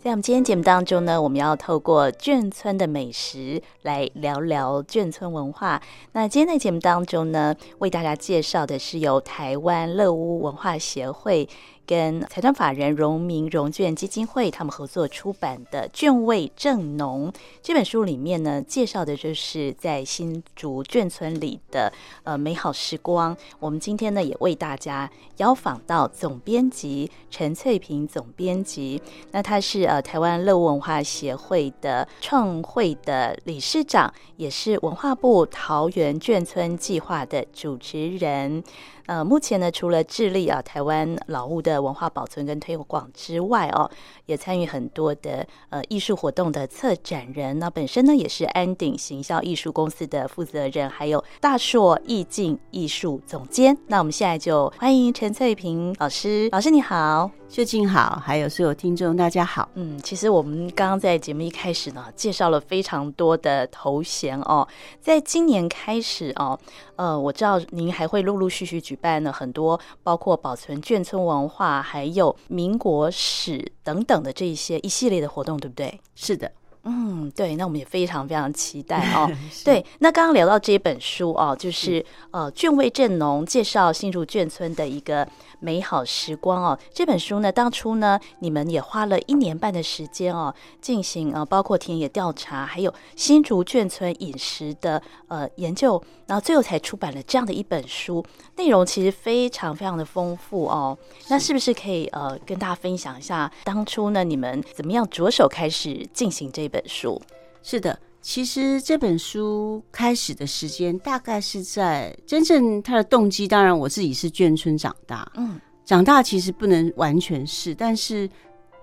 在我们今天节目当中呢，我们要透过眷村的美食来聊聊眷村文化。那今天在节目当中呢，为大家介绍的是由台湾乐屋文化协会。跟财团法人荣民荣眷基金会他们合作出版的《眷味正浓》这本书里面呢，介绍的就是在新竹眷村里的呃美好时光。我们今天呢，也为大家邀访到总编辑陈翠萍总编辑，那他是呃台湾乐文化协会的创会的理事长，也是文化部桃园眷村计划的主持人。呃，目前呢，除了致力啊台湾老屋的文化保存跟推广之外哦，也参与很多的呃艺术活动的策展人。那本身呢，也是安鼎行销艺术公司的负责人，还有大硕意境艺术总监。那我们现在就欢迎陈翠萍老师，老师你好。秀静好，还有所有听众，大家好。嗯，其实我们刚刚在节目一开始呢，介绍了非常多的头衔哦。在今年开始哦，呃，我知道您还会陆陆续续举办了很多，包括保存眷村文化，还有民国史等等的这一些一系列的活动，对不对？是的。嗯，对，那我们也非常非常期待 哦。对，那刚刚聊到这一本书哦，就是呃，眷味正农，介绍新竹眷村的一个美好时光哦。这本书呢，当初呢，你们也花了一年半的时间哦，进行呃，包括田野调查，还有新竹眷村饮食的呃研究，然后最后才出版了这样的一本书，内容其实非常非常的丰富哦。那是不是可以呃，跟大家分享一下当初呢，你们怎么样着手开始进行这本？本书是的，其实这本书开始的时间大概是在真正它的动机。当然，我自己是眷村长大，嗯，长大其实不能完全是，但是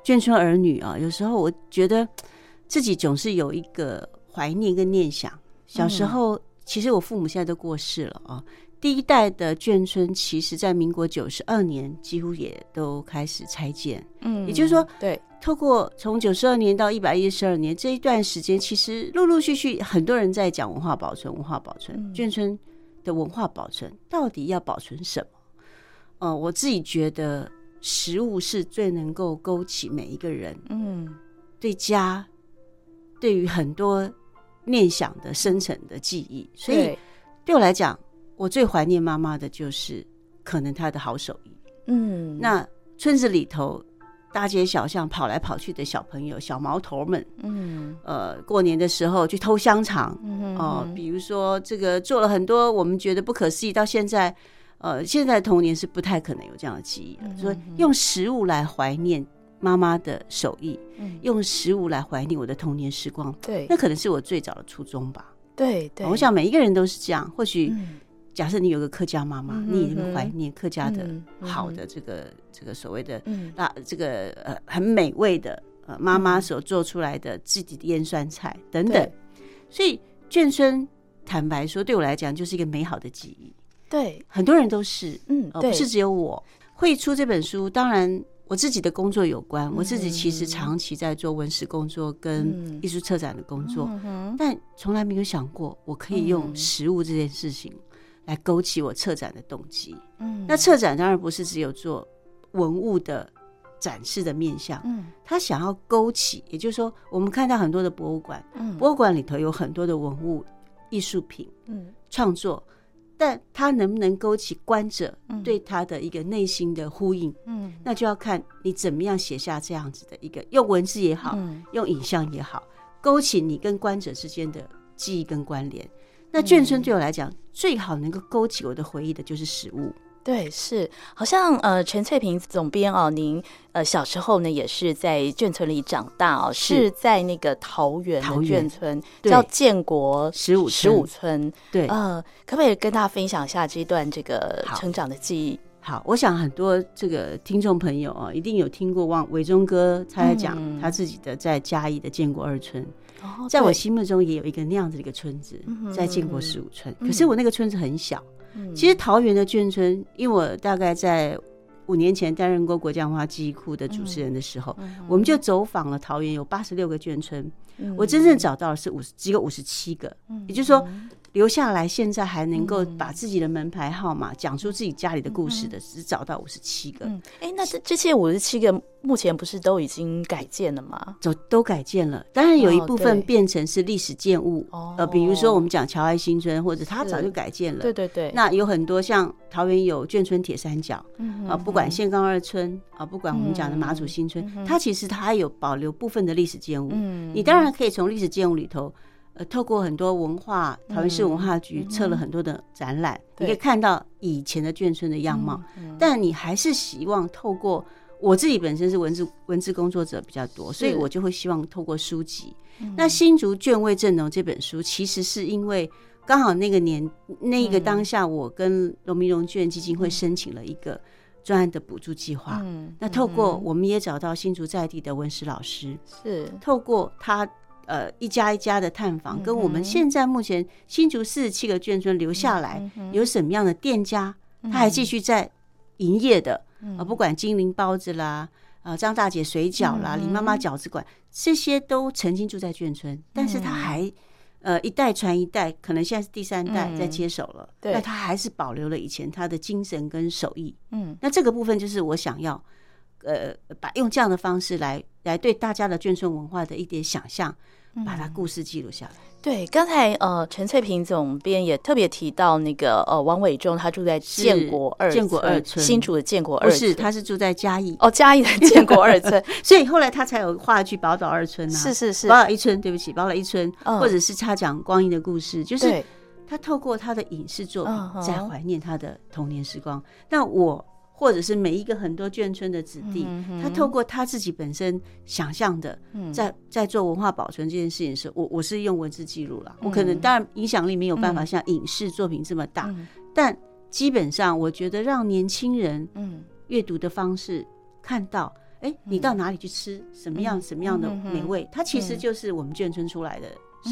眷村儿女啊，有时候我觉得自己总是有一个怀念跟念想。小时候，其实我父母现在都过世了啊。第一代的眷村，其实在民国九十二年几乎也都开始拆建，嗯，也就是说，对。透过从九十二年到一百一十二年这一段时间，其实陆陆续续很多人在讲文化保存，文化保存，嗯、眷村的文化保存到底要保存什么？呃，我自己觉得食物是最能够勾起每一个人，嗯，对家，对于很多念想的深层的记忆。所以对我来讲，我最怀念妈妈的就是可能她的好手艺。嗯，那村子里头。大街小巷跑来跑去的小朋友、小毛头们，嗯，呃，过年的时候去偷香肠，哦、嗯呃，比如说这个做了很多我们觉得不可思议，到现在，呃，现在童年是不太可能有这样的记忆了。所以用食物来怀念妈妈的手艺，嗯、用食物来怀念我的童年时光，对，那可能是我最早的初衷吧。对对，我想每一个人都是这样，或许。嗯假设你有个客家妈妈，你也会怀念客家的好的这个、嗯、这个所谓的那、嗯、这个呃很美味的呃妈妈所做出来的自己的腌酸菜等等，所以眷村坦白说对我来讲就是一个美好的记忆。对，很多人都是，嗯，不是只有我会出这本书。当然我自己的工作有关，我自己其实长期在做文史工作跟艺术策展的工作，嗯、但从来没有想过我可以用食物这件事情。来勾起我策展的动机。嗯，那策展当然不是只有做文物的展示的面向。嗯，他想要勾起，也就是说，我们看到很多的博物馆，嗯，博物馆里头有很多的文物艺术品，嗯，创作，但他能不能勾起观者对他的一个内心的呼应？嗯，那就要看你怎么样写下这样子的一个，用文字也好，嗯，用影像也好，勾起你跟观者之间的记忆跟关联。那眷村对我来讲，嗯、最好能够勾起我的回忆的就是食物。对，是好像呃，陈翠萍总编哦，您呃小时候呢也是在眷村里长大哦，是，是在那个桃园桃园眷村，叫建国十五十五村。对，呃，可不可以跟大家分享一下这一段这个成长的记忆？好，我想很多这个听众朋友啊，一定有听过汪伟忠哥他在讲他自己的在嘉义的建国二村。嗯在我心目中也有一个那样子的一个村子，在建国十五村。可是我那个村子很小。其实桃园的眷村，因为我大概在五年前担任过国家文化记忆库的主持人的时候，我们就走访了桃园有八十六个眷村。我真正找到的是五十，只有五十七个。也就是说，留下来，现在还能够把自己的门牌号码讲出自己家里的故事的，只找到五十七个。哎，那这这些五十七个目前不是都已经改建了吗？都都改建了，当然有一部分变成是历史建物。呃，比如说我们讲侨爱新村，或者它早就改建了。对对对。那有很多像桃园有眷村铁三角，啊，不管线冈二村啊，不管我们讲的马祖新村，它其实它还有保留部分的历史建物。嗯，你当然可以从历史建物里头。呃，透过很多文化，桃园市文化局策了很多的展览，你可以看到以前的眷村的样貌。但你还是希望透过我自己本身是文字文字工作者比较多，所以我就会希望透过书籍。那新竹眷味正浓这本书，其实是因为刚好那个年那个当下，我跟荣民荣眷基金会申请了一个专案的补助计划。嗯那透过我们也找到新竹在地的文史老师，是透过他。呃，一家一家的探访，跟我们现在目前新竹四十七个眷村留下来有什么样的店家，他还继续在营业的啊，不管金陵包子啦，啊张大姐水饺啦，林妈妈饺子馆，这些都曾经住在眷村，但是他还呃一代传一代，可能现在是第三代在接手了，那他还是保留了以前他的精神跟手艺，嗯，那这个部分就是我想要。呃，把用这样的方式来来对大家的眷村文化的一点想象，把它故事记录下来。嗯、对，刚才呃陈翠萍总编也特别提到那个呃王伟忠，他住在建国二建国二村，新竹的建国二村，不是，他是住在嘉义。哦，嘉义的 建国二村，所以后来他才有话剧宝岛二村啊，是是是，宝岛一村，对不起，宝岛一村，嗯、或者是他讲光阴的故事，就是他透过他的影视作品在怀念他的童年时光。嗯、那我。或者是每一个很多眷村的子弟，他透过他自己本身想象的，在在做文化保存这件事情的时候，我我是用文字记录了。我可能当然影响力没有办法像影视作品这么大，但基本上我觉得让年轻人嗯。阅读的方式看到，哎，你到哪里去吃什么样什么样的美味，它其实就是我们眷村出来的。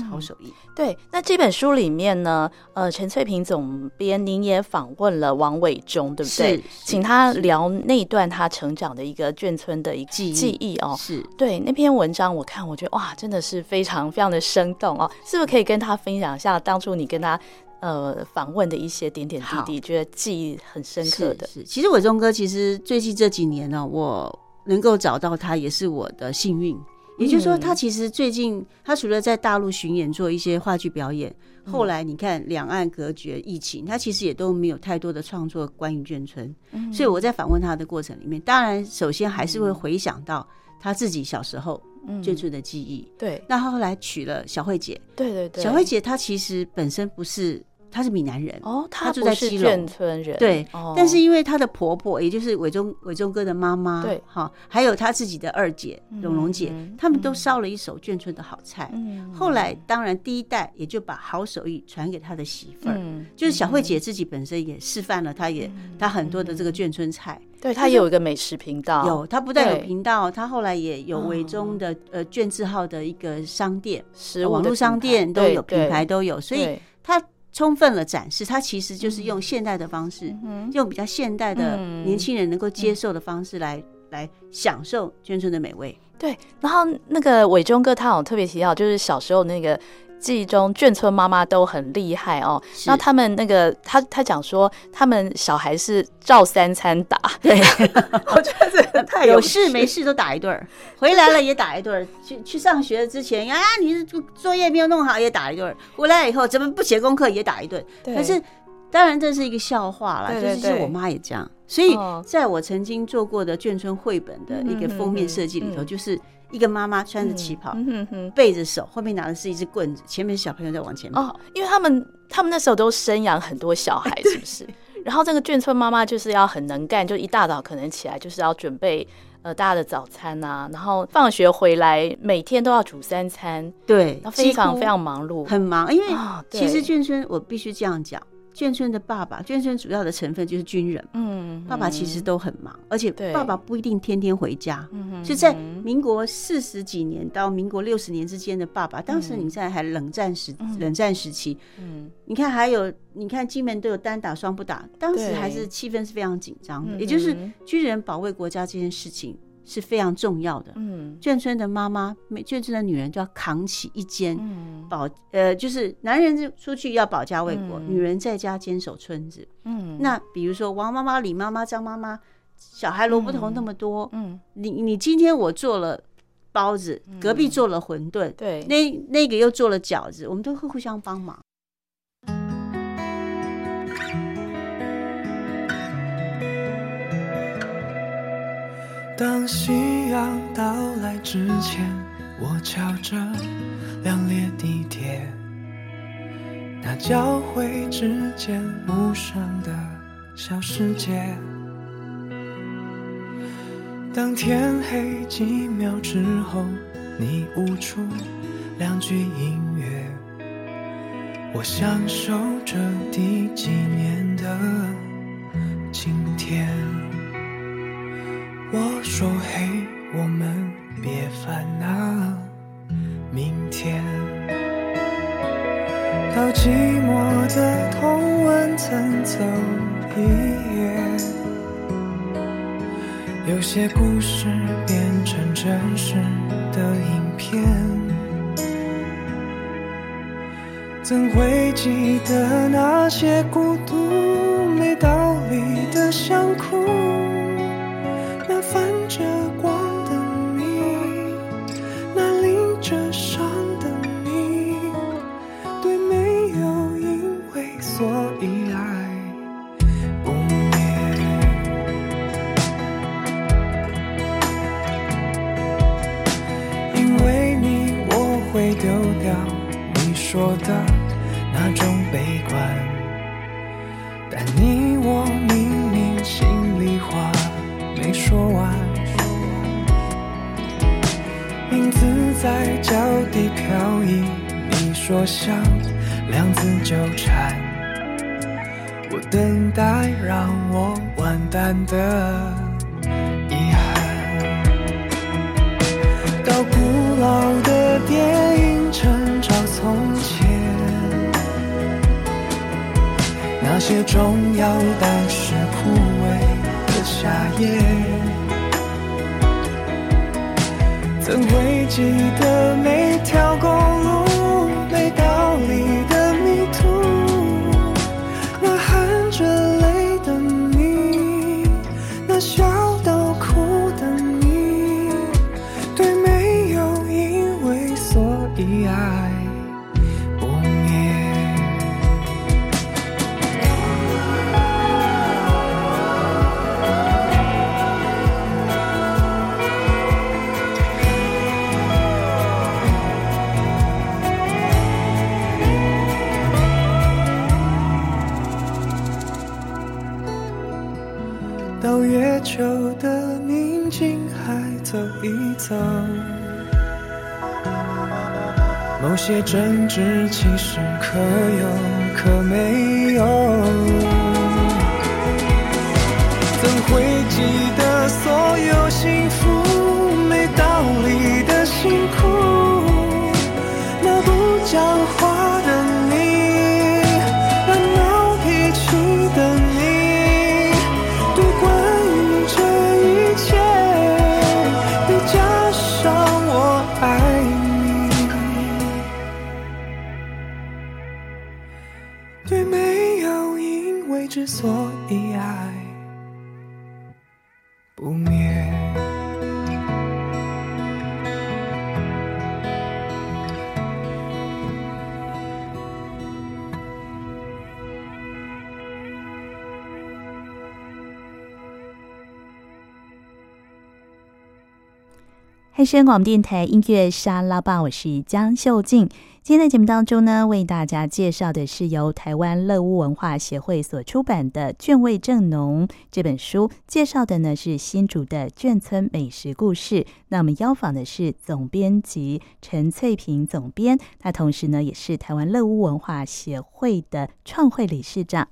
好手艺、嗯、对，那这本书里面呢，呃，陈翠萍总编您也访问了王伟忠，对不对？是，请他聊那一段他成长的一个眷村的一个记忆哦。是对那篇文章，我看我觉得哇，真的是非常非常的生动哦。是不是可以跟他分享一下当初你跟他呃访问的一些点点滴滴，好觉得记忆很深刻的？是，是，其实伟忠哥，其实最近这几年呢、哦，我能够找到他也是我的幸运。也就是说，他其实最近他除了在大陆巡演做一些话剧表演，后来你看两岸隔绝疫情，他其实也都没有太多的创作关于眷村。所以我在访问他的过程里面，当然首先还是会回想到他自己小时候眷村的记忆。对，那他后来娶了小慧姐。对对对，小慧姐她其实本身不是。她是闽南人哦，她住在基隆。眷村人。对，但是因为她的婆婆，也就是伟忠伟忠哥的妈妈，对，哈，还有她自己的二姐荣荣姐，他们都烧了一手眷村的好菜。后来当然第一代也就把好手艺传给他的媳妇儿，就是小慧姐自己本身也示范了，她也她很多的这个眷村菜。对，她也有一个美食频道，有她不但有频道，她后来也有伟忠的呃眷字号的一个商店，网络商店都有品牌都有，所以她。充分了展示，它其实就是用现代的方式，嗯用比较现代的年轻人能够接受的方式来来享受眷村的美味。对，然后那个伟忠哥他好像特别提到，就是小时候那个。记忆中眷村妈妈都很厉害哦，那他们那个他他讲说，他们小孩是照三餐打，对，我觉得这个太有事没事都打一顿，回来了也打一顿，去去上学之前啊，你作业没有弄好也打一顿，回来以后怎么不写功课也打一顿，可是当然这是一个笑话啦，就是我妈也这样，所以在我曾经做过的眷村绘本的一个封面设计里头，就是。一个妈妈穿着旗袍，背着手，后面拿的是一只棍子，前面小朋友在往前跑。哦，因为他们他们那时候都生养很多小孩，是不是？然后这个眷村妈妈就是要很能干，就一大早可能起来就是要准备呃大家的早餐呐，然后放学回来每天都要煮三餐，对，非常非常忙碌，很忙。因为其实眷村我必须这样讲。眷村的爸爸，眷村主要的成分就是军人。嗯，爸爸其实都很忙，而且爸爸不一定天天回家。嗯，所以在民国四十几年到民国六十年之间的爸爸，当时你在还冷战时，冷战时期。嗯，你看还有，你看金门都有单打双不打，当时还是气氛是非常紧张的。也就是军人保卫国家这件事情，是非常重要的。嗯，眷村的妈妈，每眷村的女人都要扛起一间保，呃，就是男人出去要保家卫国，女人在家坚守村子。嗯，那比如说王妈妈、李妈妈、张妈妈，小孩萝卜头那么多，嗯，你你今天我做了包子，隔壁做了馄饨，对，那那个又做了饺子，我们都会互相帮忙。当夕阳到来之前，我敲着两列地铁，那交汇之间无声的小世界。当天黑几秒之后，你悟出两句音乐，我享受着第几年的今天。我说：“嘿，我们别烦恼，明天。”到寂寞的同温层走一夜，有些故事变成真实的影片，怎会记得那些孤独没道理的想哭？说的那种悲观但你我明明心里话没说完。名字在脚底飘移你说想两字纠缠。我等待让我完蛋的遗憾。到古老的电些重要但是枯萎的夏夜怎会记得每条公路些争执其实可有可没。汉声广播电台音乐沙拉吧，我是江秀静。今天的节目当中呢，为大家介绍的是由台湾乐屋文化协会所出版的《卷味正浓》这本书，介绍的呢是新竹的眷村美食故事。那我们邀访的是总编辑陈翠萍总编，他同时呢也是台湾乐屋文化协会的创会理事长。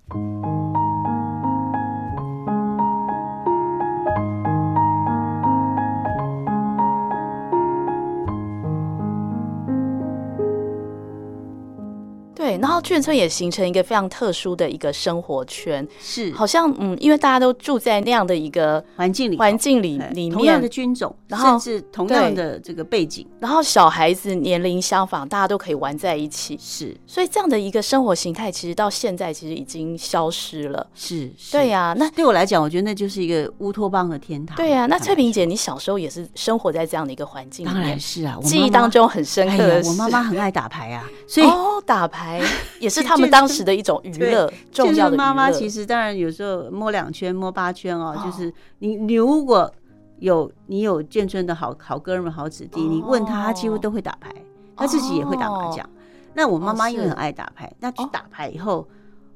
对，然后眷村也形成一个非常特殊的一个生活圈，是。好像嗯，因为大家都住在那样的一个环境里，环境里里面，同样的军种，然后甚至同样的这个背景，然后小孩子年龄相仿，大家都可以玩在一起，是，所以这样的一个生活形态，其实到现在其实已经消失了，是，对呀，那。对我来讲，我觉得那就是一个乌托邦的天堂，对呀，那翠萍姐，你小时候也是生活在这样的一个环境里面，当然是啊，我记忆当中很深刻的，我妈妈很爱打牌啊，所以哦，打牌 也是他们当时的一种娱乐，重要的妈妈其实当然有时候摸两圈、摸八圈哦，就是你你如果有你有建村的好好哥们、好子弟，你问他，他几乎都会打牌，他自己也会打麻将。那我妈妈因为很爱打牌，那去打牌以后，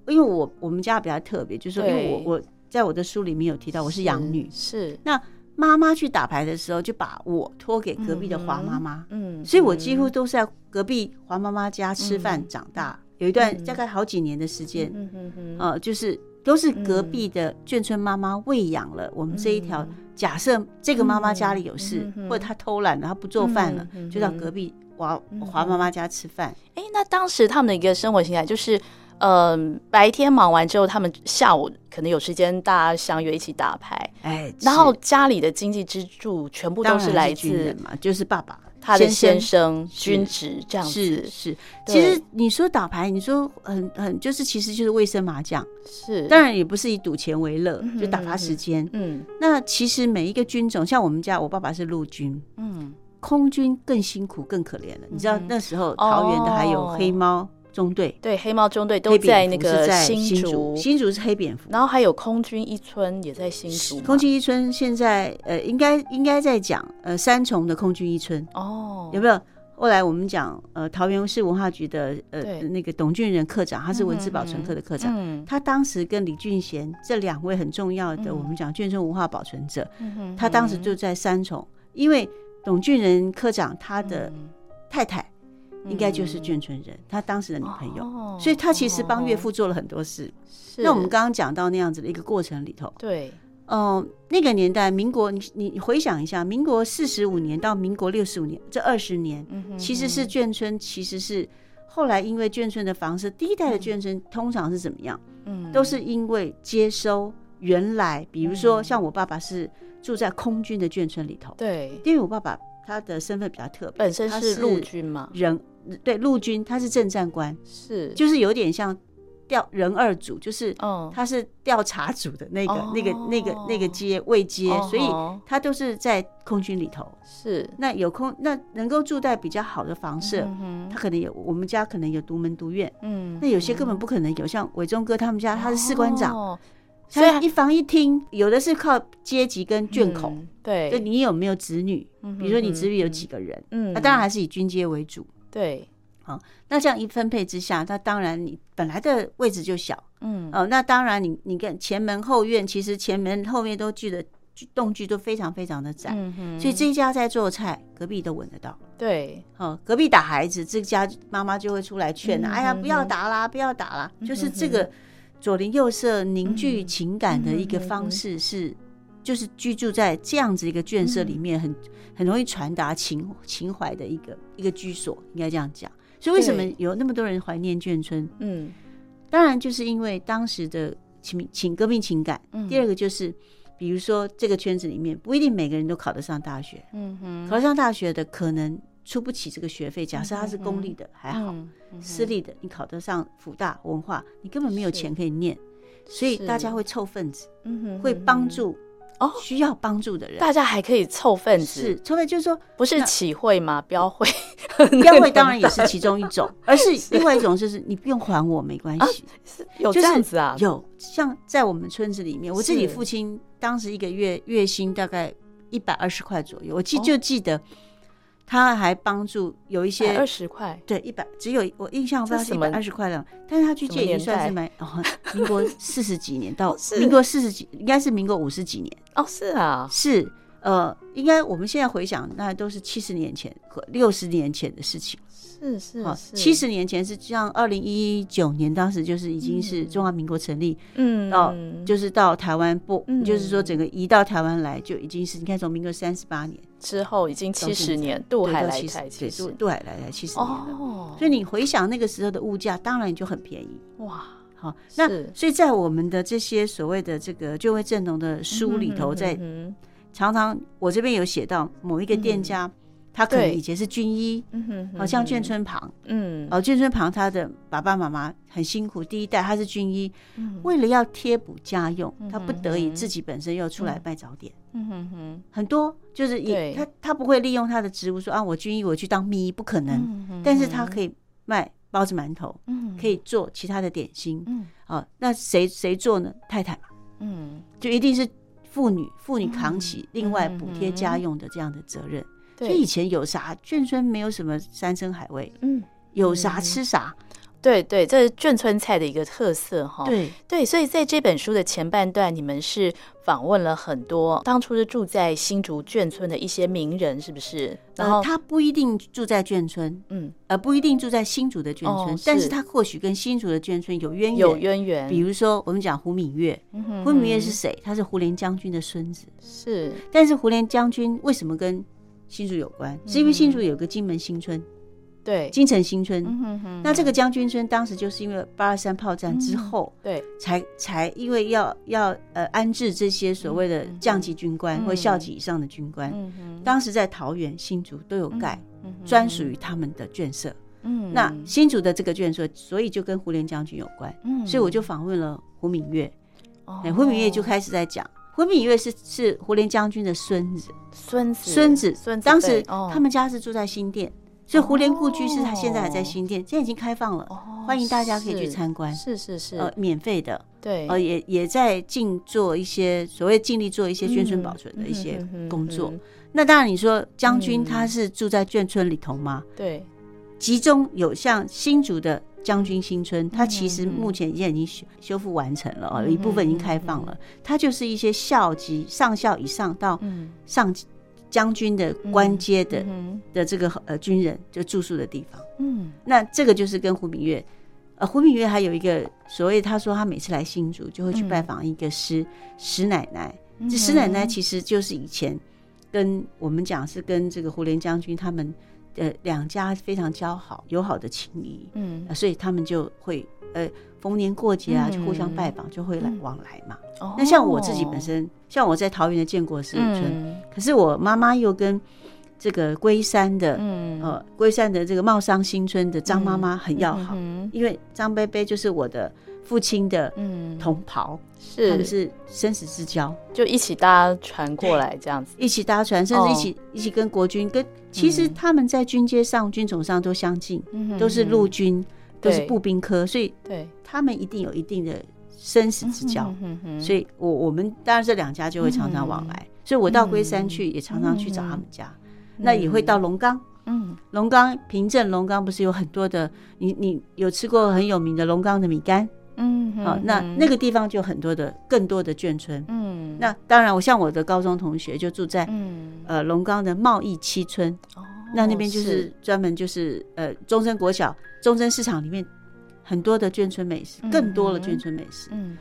因为我我们家比较特别，就是说，因为我我在我的书里面有提到我是养女，是。那。妈妈去打牌的时候，就把我托给隔壁的黄妈妈。嗯，所以我几乎都是在隔壁黄妈妈家吃饭长大。有一段大概好几年的时间，嗯嗯呃，就是都是隔壁的眷村妈妈喂养了我们这一条。假设这个妈妈家里有事，或者她偷懒了，她不做饭了，就到隔壁华华妈妈家吃饭。哎，那当时他们的一个生活形态就是。嗯，白天忙完之后，他们下午可能有时间，大家相约一起打牌。哎，然后家里的经济支柱全部都是来自嘛，就是爸爸他的先生军职这样子。是是，其实你说打牌，你说很很就是其实就是卫生麻将，是当然也不是以赌钱为乐，就打发时间。嗯，那其实每一个军种，像我们家，我爸爸是陆军，嗯，空军更辛苦更可怜了。你知道那时候桃园的还有黑猫。中队。对，黑猫中队都在那个新竹，新竹是黑蝙蝠，然后还有空军一村也在新竹。空军一村现在呃，应该应该在讲呃三重的空军一村。哦，有没有？后来我们讲呃桃园市文化局的呃那个董俊仁科长，他是文字保存科的科长，他当时跟李俊贤这两位很重要的我们讲眷村文化保存者，他当时就在三重，因为董俊仁科长他的太太。应该就是眷村人，他当时的女朋友，所以他其实帮岳父做了很多事。那我们刚刚讲到那样子的一个过程里头，对，嗯，那个年代，民国，你你回想一下，民国四十五年到民国六十五年这二十年，其实是眷村，其实是后来因为眷村的房子，第一代的眷村通常是怎么样？嗯，都是因为接收原来，比如说像我爸爸是住在空军的眷村里头，对，因为我爸爸他的身份比较特别，本身是陆军嘛，人。对，陆军他是政战官，是就是有点像调人二组，就是他是调查组的那个、那个、那个、那个阶位阶，所以他都是在空军里头。是那有空那能够住在比较好的房舍，他可能有我们家可能有独门独院，嗯，那有些根本不可能有，像伟忠哥他们家他是士官长，所以一房一厅，有的是靠阶级跟眷口，对，就你有没有子女，比如说你子女有几个人，嗯，那当然还是以军阶为主。对，好，那这样一分配之下，那当然你本来的位置就小，嗯，哦，那当然你你看前门后院，其实前门后面都聚的动距都非常非常的窄，嗯，所以这一家在做菜，隔壁都闻得到，对，哦，隔壁打孩子，这家妈妈就会出来劝，哎呀，不要打啦，不要打啦，就是这个左邻右舍凝聚情感的一个方式是。就是居住在这样子一个眷舍里面，很很容易传达情情怀的一个一个居所，应该这样讲。所以为什么有那么多人怀念眷村？嗯，当然就是因为当时的情情革命情感。第二个就是，比如说这个圈子里面不一定每个人都考得上大学。嗯哼，考得上大学的可能出不起这个学费。假设他是公立的还好，私立的你考得上辅大文化，你根本没有钱可以念，所以大家会凑份子，嗯哼，会帮助。哦，需要帮助的人，大家还可以凑份子，是凑份，就是说不是起会吗？标会，标会当然也是其中一种，而是另外一种，就是你不用还我没关系，有这样子啊？有，像在我们村子里面，我自己父亲当时一个月月薪大概一百二十块左右，我记就记得。他还帮助有一些二十块，对，一百只有我印象不知道是一百二十块了，但是他去借也算是蛮哦，民国四十几年到 民国四十几，应该是民国五十几年。哦，是啊，是呃，应该我们现在回想，那都是七十年前和六十年前的事情。是是是，七十年前是像二零一九年，当时就是已经是中华民国成立，嗯，到就是到台湾不，嗯、就是说整个移到台湾来，就已经是你看从民国三十八年之后，已经七十年，渡海来台，对，渡渡海来台七十年了。哦，所以你回想那个时候的物价，当然就很便宜。哇，好，那所以在我们的这些所谓的这个就会正农的书里头，在常常我这边有写到某一个店家。他可能以前是军医，好像眷村旁，嗯，哦，眷村旁他的爸爸妈妈很辛苦，第一代他是军医，为了要贴补家用，他不得已自己本身又出来卖早点，嗯。哼哼，很多就是也他他不会利用他的职务说啊，我军医我去当秘医不可能，但是他可以卖包子馒头，嗯。可以做其他的点心，嗯，哦，那谁谁做呢？太太。嘛，嗯，就一定是妇女妇女扛起另外补贴家用的这样的责任。所以以前有啥眷村没有什么山珍海味，嗯，有啥吃啥，对对，这是眷村菜的一个特色哈。对对，所以在这本书的前半段，你们是访问了很多当初是住在新竹眷村的一些名人，是不是？然后他不一定住在眷村，嗯，呃，不一定住在新竹的眷村，但是他或许跟新竹的眷村有渊源，有渊源。比如说我们讲胡敏月，胡敏月是谁？他是胡琏将军的孙子，是。但是胡琏将军为什么跟新竹有关，是因为新竹有个金门新村，对，金城新村。那这个将军村当时就是因为八二三炮战之后，对，才才因为要要呃安置这些所谓的将级军官或校级以上的军官，当时在桃园、新竹都有盖专属于他们的眷舍。嗯，那新竹的这个眷舍，所以就跟胡琏将军有关。嗯，所以我就访问了胡敏月，哎，胡敏月就开始在讲。胡敏月是是胡琏将军的孙子，孙子孙子孙子。当时他们家是住在新店，所以胡琏故居是他现在还在新店，现在已经开放了，欢迎大家可以去参观。是是是，呃，免费的。对，呃，也也在尽做一些所谓尽力做一些眷村保存的一些工作。那当然，你说将军他是住在眷村里头吗？对，其中有像新竹的。将军新村，它其实目前已经修修复完成了，有一部分已经开放了。它就是一些校级上校以上到上将军的官阶的的这个呃军人就住宿的地方。嗯，那这个就是跟胡明月，呃，胡明月还有一个所谓，他说他每次来新竹就会去拜访一个石石奶奶。这石奶奶其实就是以前跟我们讲是跟这个胡琏将军他们。呃，两家非常交好、友好的情谊，嗯、呃，所以他们就会呃逢年过节啊，就互相拜访，嗯、就会来往来嘛。嗯、那像我自己本身，哦、像我在桃园的建国十五村，嗯、可是我妈妈又跟这个龟山的，嗯，呃，龟山的这个茂商新村的张妈妈很要好，嗯嗯、因为张伯伯就是我的。父亲的嗯。同袍，是。他们是生死之交，就一起搭船过来这样子，一起搭船，甚至一起一起跟国军跟，其实他们在军阶上、军种上都相近，都是陆军，都是步兵科，所以对。他们一定有一定的生死之交。所以我我们当然这两家就会常常往来，所以我到龟山去也常常去找他们家，那也会到龙冈。嗯，龙冈平镇龙冈不是有很多的，你你有吃过很有名的龙冈的米干？嗯，好，那那个地方就很多的更多的眷村。嗯，那当然，我像我的高中同学就住在呃龙岗的贸易七村。哦，那那边就是专门就是呃中正国小、中正市场里面很多的眷村美食，更多的眷村美食。嗯。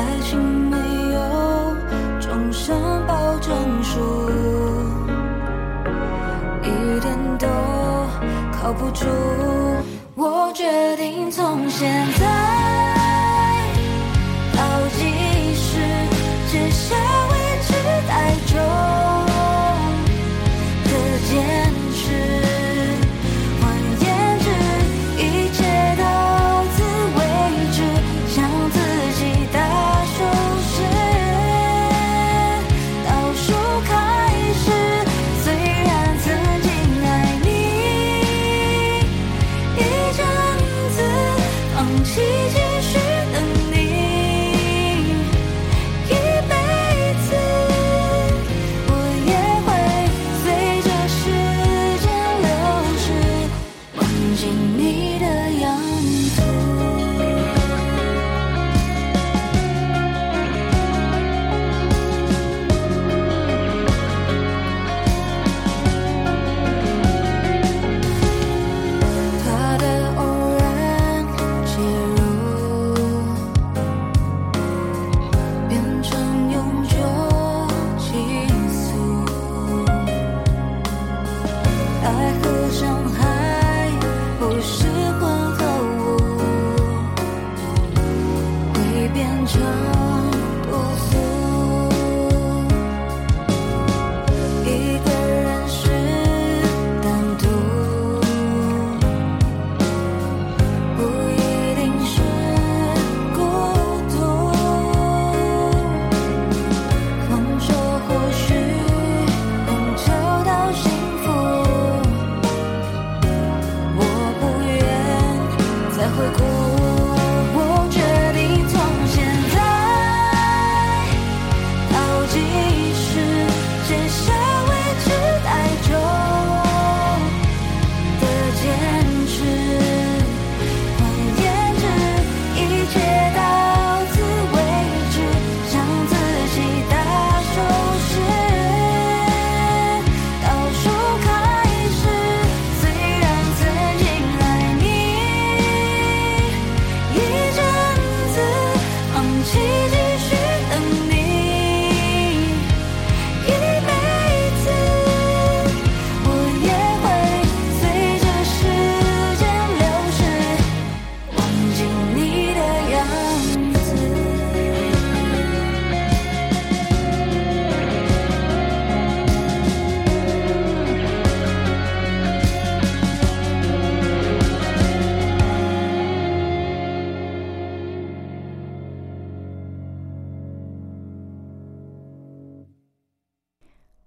爱情没有终身保证书一点都靠不住。我决定从现在变成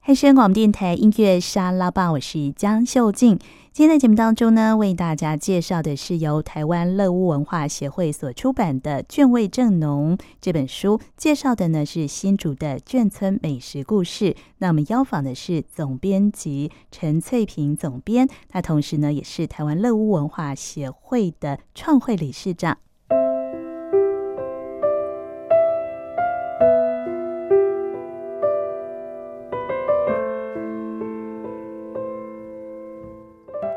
汉声广播电台音乐沙拉吧，我是江秀静。今天在节目当中呢，为大家介绍的是由台湾乐屋文化协会所出版的《卷味正浓》这本书，介绍的呢是新竹的眷村美食故事。那我们邀访的是总编辑陈翠萍总编，他同时呢也是台湾乐屋文化协会的创会理事长。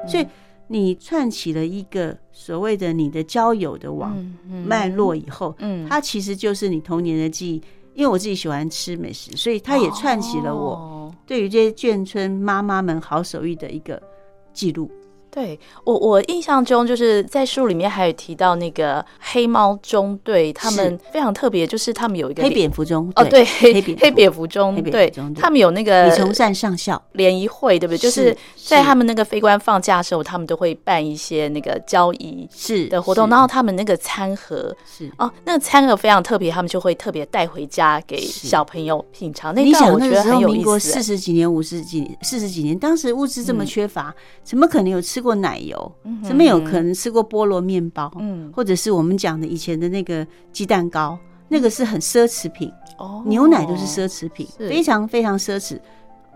所以你串起了一个所谓的你的交友的网脉络以后，嗯，它其实就是你童年的记忆。因为我自己喜欢吃美食，所以它也串起了我对于这些眷村妈妈们好手艺的一个记录。对我，我印象中就是在书里面还有提到那个黑猫中队，他们非常特别，就是他们有一个黑蝙蝠中哦，对黑黑蝙蝠中队，他们有那个李崇善上校联谊会，对不对？就是在他们那个飞官放假的时候，他们都会办一些那个交易是的活动，然后他们那个餐盒是哦，那个餐盒非常特别，他们就会特别带回家给小朋友品尝。那段我觉得很有意思。四十几年、五十几、四十几年，当时物资这么缺乏，怎么可能有吃过奶油，怎么有可能吃过菠萝面包？嗯，或者是我们讲的以前的那个鸡蛋糕，那个是很奢侈品哦。牛奶都是奢侈品，非常非常奢侈。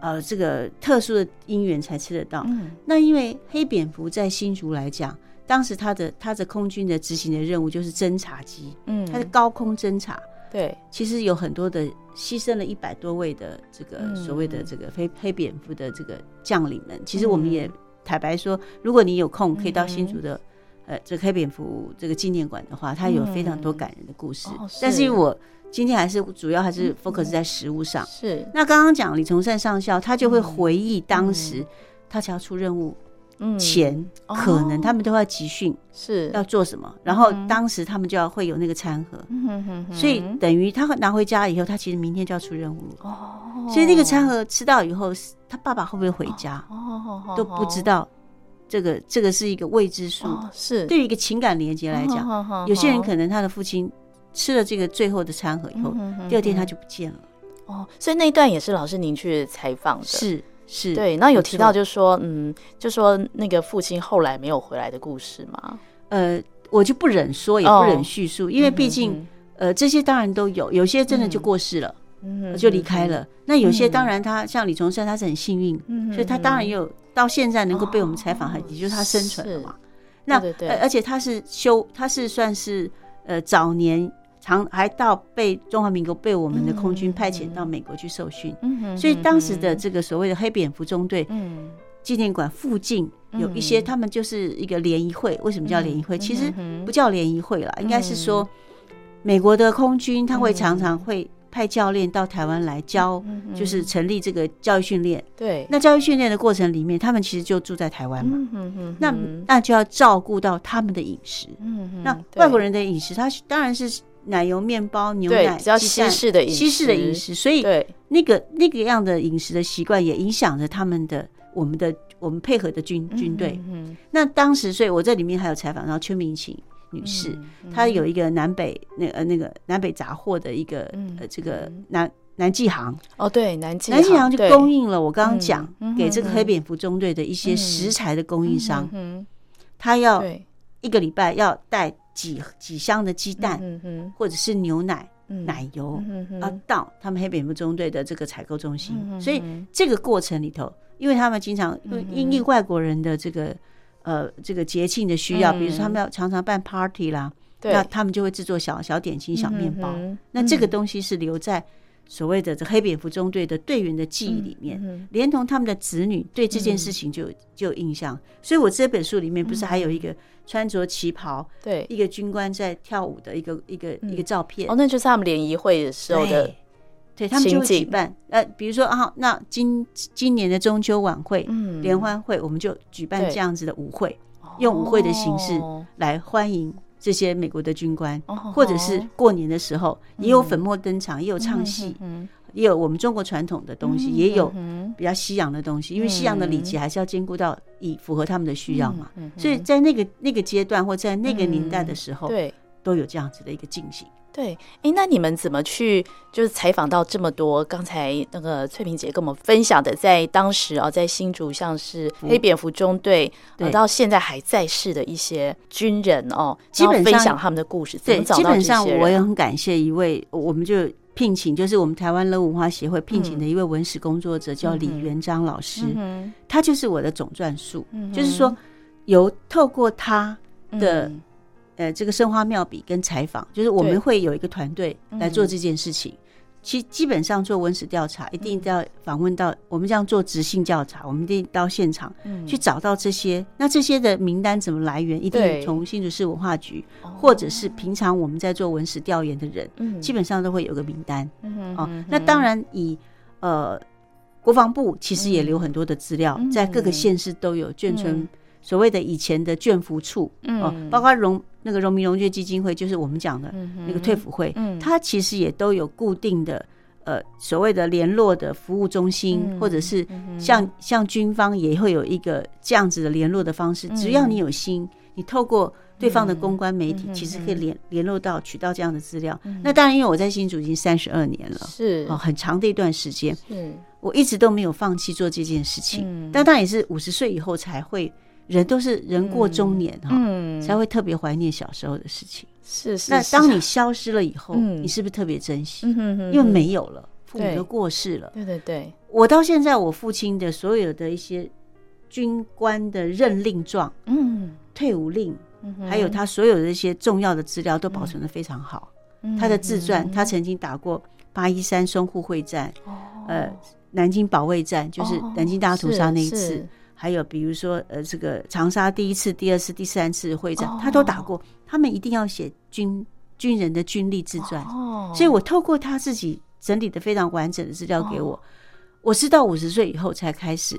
呃，这个特殊的因缘才吃得到。嗯那因为黑蝙蝠在新竹来讲，当时他的他的空军的执行的任务就是侦察机，嗯，他的高空侦察。对，其实有很多的牺牲了一百多位的这个所谓的这个黑黑蝙蝠的这个将领们。其实我们也坦白说，如果你有空可以到新竹的呃这个黑蝙蝠这个纪念馆的话，它有非常多感人的故事。但是我今天还是主要还是 focus 在食物上。是。那刚刚讲李崇善上校，他就会回忆当时他只要出任务。前可能他们都要集训，是要做什么，然后当时他们就要会有那个餐盒，所以等于他拿回家以后，他其实明天就要出任务了。哦，所以那个餐盒吃到以后，他爸爸会不会回家？哦，都不知道。这个这个是一个未知数。是对于一个情感连接来讲，有些人可能他的父亲吃了这个最后的餐盒以后，第二天他就不见了。哦，所以那一段也是老师您去采访的。是。是对，那有提到就是说，嗯，就说那个父亲后来没有回来的故事吗？呃，我就不忍说，也不忍叙述，因为毕竟，呃，这些当然都有，有些真的就过世了，嗯，就离开了。那有些当然，他像李崇善，他是很幸运，所以他当然也有到现在能够被我们采访，也就是他生存了嘛。那而且他是修，他是算是呃早年。常还到被中华民国被我们的空军派遣到美国去受训，所以当时的这个所谓的黑蝙蝠中队纪念馆附近有一些，他们就是一个联谊会。为什么叫联谊会？其实不叫联谊会啦，应该是说美国的空军他会常常会派教练到台湾来教，就是成立这个教育训练。对，那教育训练的过程里面，他们其实就住在台湾嘛。那那就要照顾到他们的饮食。那外国人的饮食，他当然是。奶油面包、牛奶、比较西式的饮食，西式的饮食，所以那个那个样的饮食的习惯也影响着他们的我们的我们配合的军军队。嗯那当时，所以我在里面还有采访到邱明琴女士，她有一个南北那呃那个南北杂货的一个呃这个南南纪行哦，对，南纪南纪行就供应了我刚刚讲给这个黑蝙蝠中队的一些食材的供应商，他要一个礼拜要带。几几箱的鸡蛋，或者是牛奶、奶油啊，到他们黑蝙蝠中队的这个采购中心。所以这个过程里头，因为他们经常因应外国人的这个呃这个节庆的需要，比如说他们要常常办 party 啦，那他们就会制作小小点心、小面包。那这个东西是留在所谓的这黑蝙蝠中队的队员的记忆里面，连同他们的子女对这件事情就就有印象。所以我这本书里面不是还有一个。穿着旗袍，对，一个军官在跳舞的一个一个一个照片。哦，那就是他们联谊会的时候的，对，他们就会举办。呃，比如说啊，那今今年的中秋晚会、联欢会，我们就举办这样子的舞会，用舞会的形式来欢迎这些美国的军官，或者是过年的时候也有粉墨登场，也有唱戏。也有我们中国传统的东西，也有比较西洋的东西，因为西洋的礼节还是要兼顾到以符合他们的需要嘛。所以在那个那个阶段或在那个年代的时候，对，都有这样子的一个进行。对，哎，那你们怎么去就是采访到这么多？刚才那个翠萍姐跟我们分享的，在当时啊，在新竹像是黑蝙蝠中队，到现在还在世的一些军人哦，基本分享他们的故事。对，基本上我也很感谢一位，我们就。聘请就是我们台湾乐文化协会聘请的一位文史工作者，叫李元璋老师，他就是我的总撰述，就是说由透过他的呃这个生花妙笔跟采访，就是我们会有一个团队来做这件事情。其基本上做文史调查，一定要访问到我们这样做直性调查，我们一定到现场去找到这些。那这些的名单怎么来源？一定从新竹市文化局，或者是平常我们在做文史调研的人，基本上都会有个名单。哦，那当然以呃国防部其实也留很多的资料，在各个县市都有眷村。所谓的以前的眷服处，哦，包括荣那个荣民荣眷基金会，就是我们讲的那个退辅会，它其实也都有固定的呃所谓的联络的服务中心，或者是像像军方也会有一个这样子的联络的方式。只要你有心，你透过对方的公关媒体，其实可以联联络到取到这样的资料。那当然，因为我在新竹已经三十二年了，是。哦，很长的一段时间，是。我一直都没有放弃做这件事情。但当然也是五十岁以后才会。人都是人过中年哈，才会特别怀念小时候的事情。是是。那当你消失了以后，你是不是特别珍惜？因为没有了，父母都过世了。对对对。我到现在，我父亲的所有的一些军官的任令状、嗯，退伍令，还有他所有的一些重要的资料，都保存的非常好。他的自传，他曾经打过。八一三淞沪会战，哦、呃，南京保卫战，就是南京大屠杀那一次，还有比如说呃，这个长沙第一次、第二次、第三次会战，哦、他都打过。他们一定要写军军人的军力自传，哦、所以我透过他自己整理的非常完整的资料给我，哦、我是到五十岁以后才开始。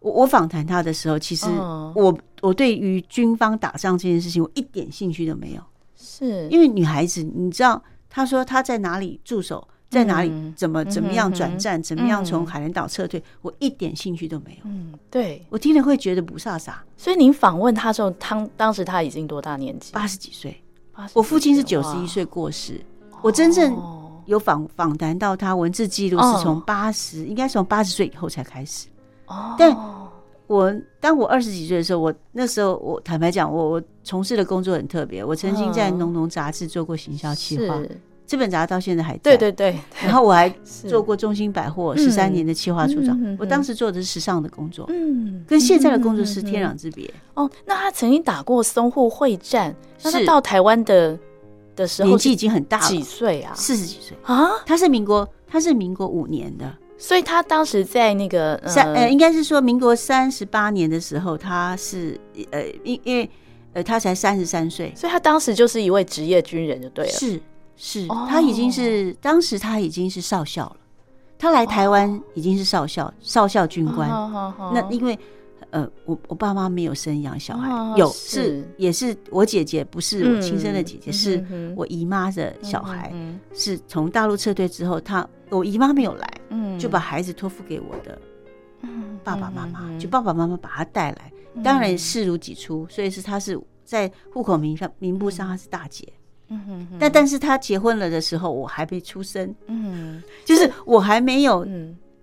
我我访谈他的时候，其实我我对于军方打仗这件事情，我一点兴趣都没有。是因为女孩子，你知道，他说他在哪里驻守，在哪里怎么怎么样转战，怎么样从海南岛撤退，我一点兴趣都没有。嗯，对，我听了会觉得不飒飒。所以您访问他的时候，当当时他已经多大年纪？八十几岁。我父亲是九十一岁过世。我真正有访访谈到他文字记录是从八十，应该是从八十岁以后才开始。哦，但我当我二十几岁的时候，我那时候我坦白讲，我我从事的工作很特别。我曾经在《农农》杂志做过行销企划，这本杂志到现在还在。对对对。然后我还做过中兴百货十三年的企划处长。我当时做的是时尚的工作，嗯，跟现在的工作是天壤之别。哦，那他曾经打过淞沪会战，那他到台湾的的时候年纪已经很大了，几岁啊？四十几岁啊？他是民国，他是民国五年的。所以他当时在那个三呃，应该是说民国三十八年的时候，他是呃，因因为呃，他才三十三岁，所以他当时就是一位职业军人就对了。是是，他已经是当时他已经是少校了，他来台湾已经是少校，少校军官。那因为呃，我我爸妈没有生养小孩，有是。也是我姐姐，不是我亲生的姐姐，是我姨妈的小孩，是从大陆撤退之后，他我姨妈没有来。嗯，就把孩子托付给我的爸爸妈妈，就爸爸妈妈把他带来，当然视如己出，所以是他是在户口名上名簿上他是大姐，嗯，但但是他结婚了的时候我还没出生，嗯，就是我还没有，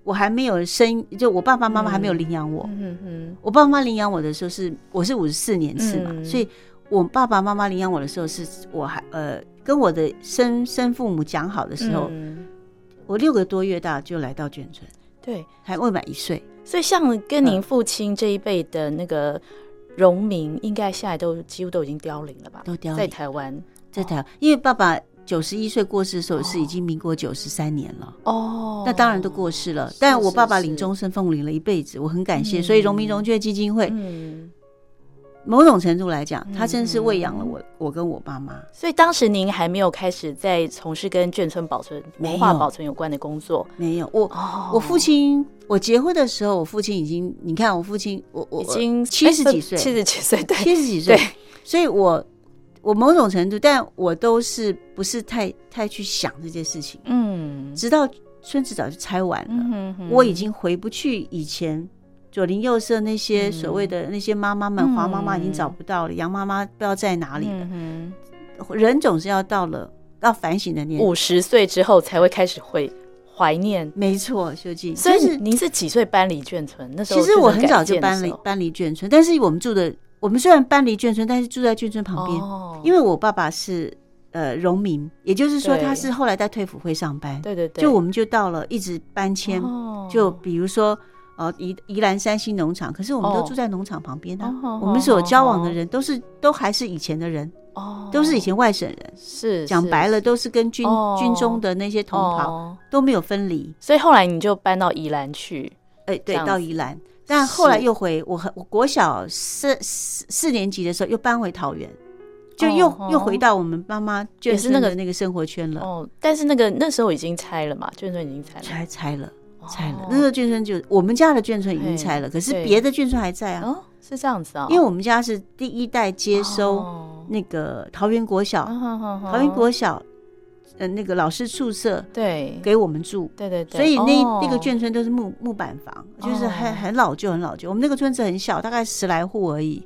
我还没有生，就我爸爸妈妈还没有领养我，嗯嗯，我爸爸妈妈领养我的时候是我是五十四年次嘛，所以我爸爸妈妈领养我的时候是我还呃跟我的生生父母讲好的时候。我六个多月大就来到眷村，对，还未满一岁，所以像跟您父亲这一辈的那个荣民，应该现在都几乎都已经凋零了吧？都凋零，在台湾，在台湾，因为爸爸九十一岁过世的时候是已经民国九十三年了哦，那当然都过世了。但我爸爸领终身俸领了一辈子，我很感谢，所以荣民荣眷基金会，嗯。某种程度来讲，他真的是喂养了我，我跟我爸妈。所以当时您还没有开始在从事跟眷村保存、文化保存有关的工作。没有，我我父亲，我结婚的时候，我父亲已经，你看，我父亲，我我已经七十几岁，七十几岁，对，七十几岁。所以我我某种程度，但我都是不是太太去想这件事情。嗯，直到村子早就拆完了，我已经回不去以前。左邻右舍那些所谓的那些妈妈们，黄妈妈已经找不到了，杨妈妈不知道在哪里了。嗯人总是要到了要反省的年，五十岁之后才会开始会怀念。没错，秀静。所以您是几岁搬离眷村？那时候其实我很早就搬离搬离眷村，但是我们住的我们虽然搬离眷村，但是住在眷村旁边。因为我爸爸是呃荣民，也就是说他是后来在退辅会上班。对对对，就我们就到了一直搬迁，就比如说。呃，宜宜兰三星农场，可是我们都住在农场旁边呢。我们所交往的人都是都还是以前的人，哦，都是以前外省人。是讲白了，都是跟军军中的那些同袍都没有分离。所以后来你就搬到宜兰去，哎，对，到宜兰。但后来又回我，我国小四四四年级的时候又搬回桃园，就又又回到我们妈妈眷村那个那个生活圈了。哦，但是那个那时候已经拆了嘛，眷村已经拆了，拆拆了。拆了，那时候眷村就我们家的眷村已经拆了，可是别的眷村还在啊。哦，是这样子啊，因为我们家是第一代接收那个桃园国小，桃园国小，呃，那个老师宿舍，对，给我们住，对对对，所以那那个眷村都是木木板房，就是很很老旧，很老旧。我们那个村子很小，大概十来户而已，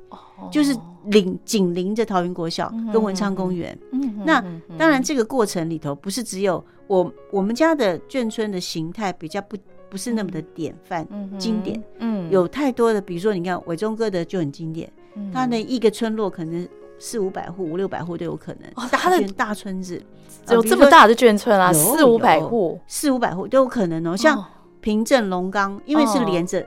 就是邻紧邻着桃园国小跟文昌公园。那当然，这个过程里头不是只有我我们家的眷村的形态比较不。不是那么的典范、经典，嗯，有太多的，比如说你看伟忠哥的就很经典，他的一个村落可能四五百户、五六百户都有可能，大的大村子有这么大的眷村啊，四五百户、四五百户都有可能哦。像平镇龙岗，因为是连着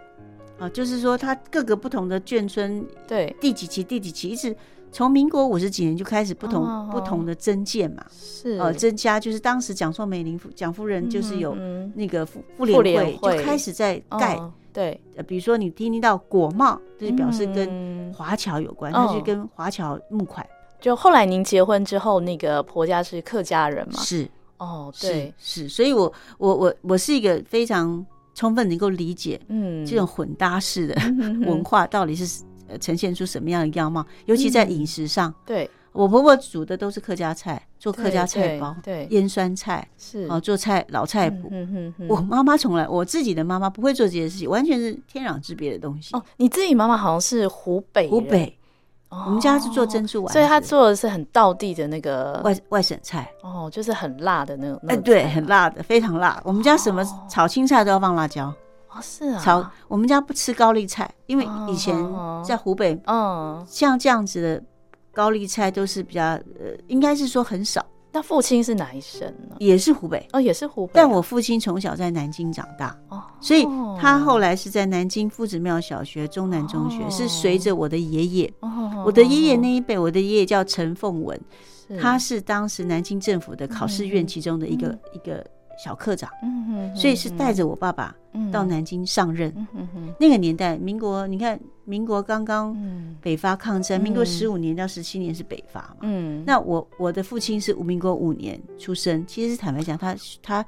啊，就是说它各个不同的眷村，对，第几期、第几期，一直从民国五十几年就开始不同哦不同的增建嘛，是。呃，增加就是当时蒋宋美龄蒋夫人就是有嗯那个妇妇妇联联会会就开始在盖，哦对，呃，比如说你听听到国贸，就是表示跟嗯。华侨有关，哦它是跟华侨募款，就后来您结婚之后，那个婆家是客家人嘛？是。哦，对，是是，所以我我我我是一个非常充分能够理解嗯，这种混搭式的嗯文化到底是呃呈现出什么样的样貌，尤其在饮食上，对。我婆婆煮的都是客家菜，做客家菜包，对，腌酸菜，是。哦，做菜老菜谱。我妈妈从来，我自己的妈妈不会做这些事情，完全是天壤之别的东西。哦，你自己妈妈好像是湖北湖北，哦我们家是做珍珠丸，所以他做的是很道地的那个外外省菜，哦，就是很辣的那种，那哎，种对，很辣的，非常辣。我们家什么炒青菜都要放辣椒，哦，是啊，炒我们家不吃高丽菜，因为以前哦。在湖北，嗯，像这样子的高丽菜都是比较呃，应该是说很少，那父亲是哪一省呢？也是湖北。哦，也是湖北啊，但我父亲从小在南京长大，哦，所以他后来是在南京夫子庙小学、中南中学，哦是随着我的爷爷。哦我的爷爷那一辈，我的爷爷叫陈凤文，是他是当时南京政府的考试院其中的一个一个小科长，所以是带着我爸爸到南京上任。那个年代，民国你看，民国刚刚嗯北伐抗战，民国十五年到十七年是北伐嘛。嗯，那我我的父亲是民国五年出生，其实坦白讲，他他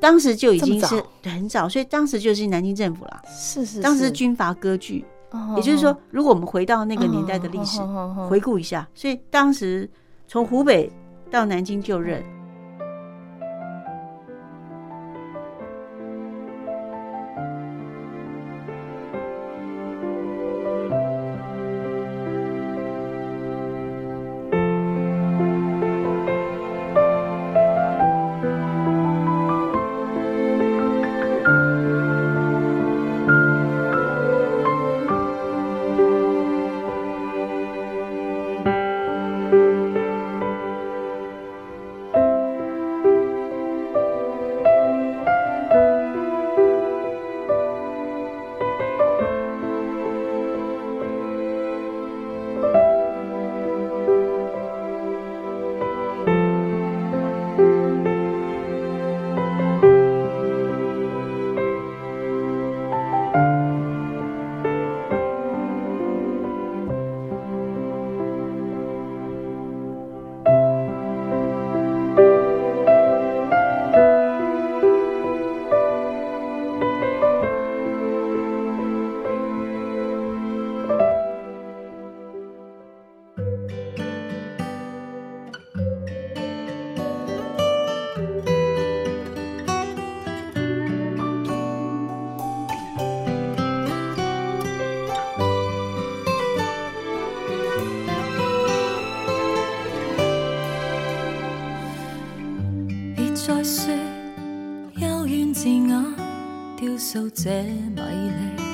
当时就已经是很早，所以当时就是南京政府啦。是是，当时是军阀割据，哦也就是说，如果我们回到那个年代的历史，哦回顾一下，所以当时从湖北到南京就任。奏这美丽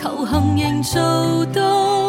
求行仍做到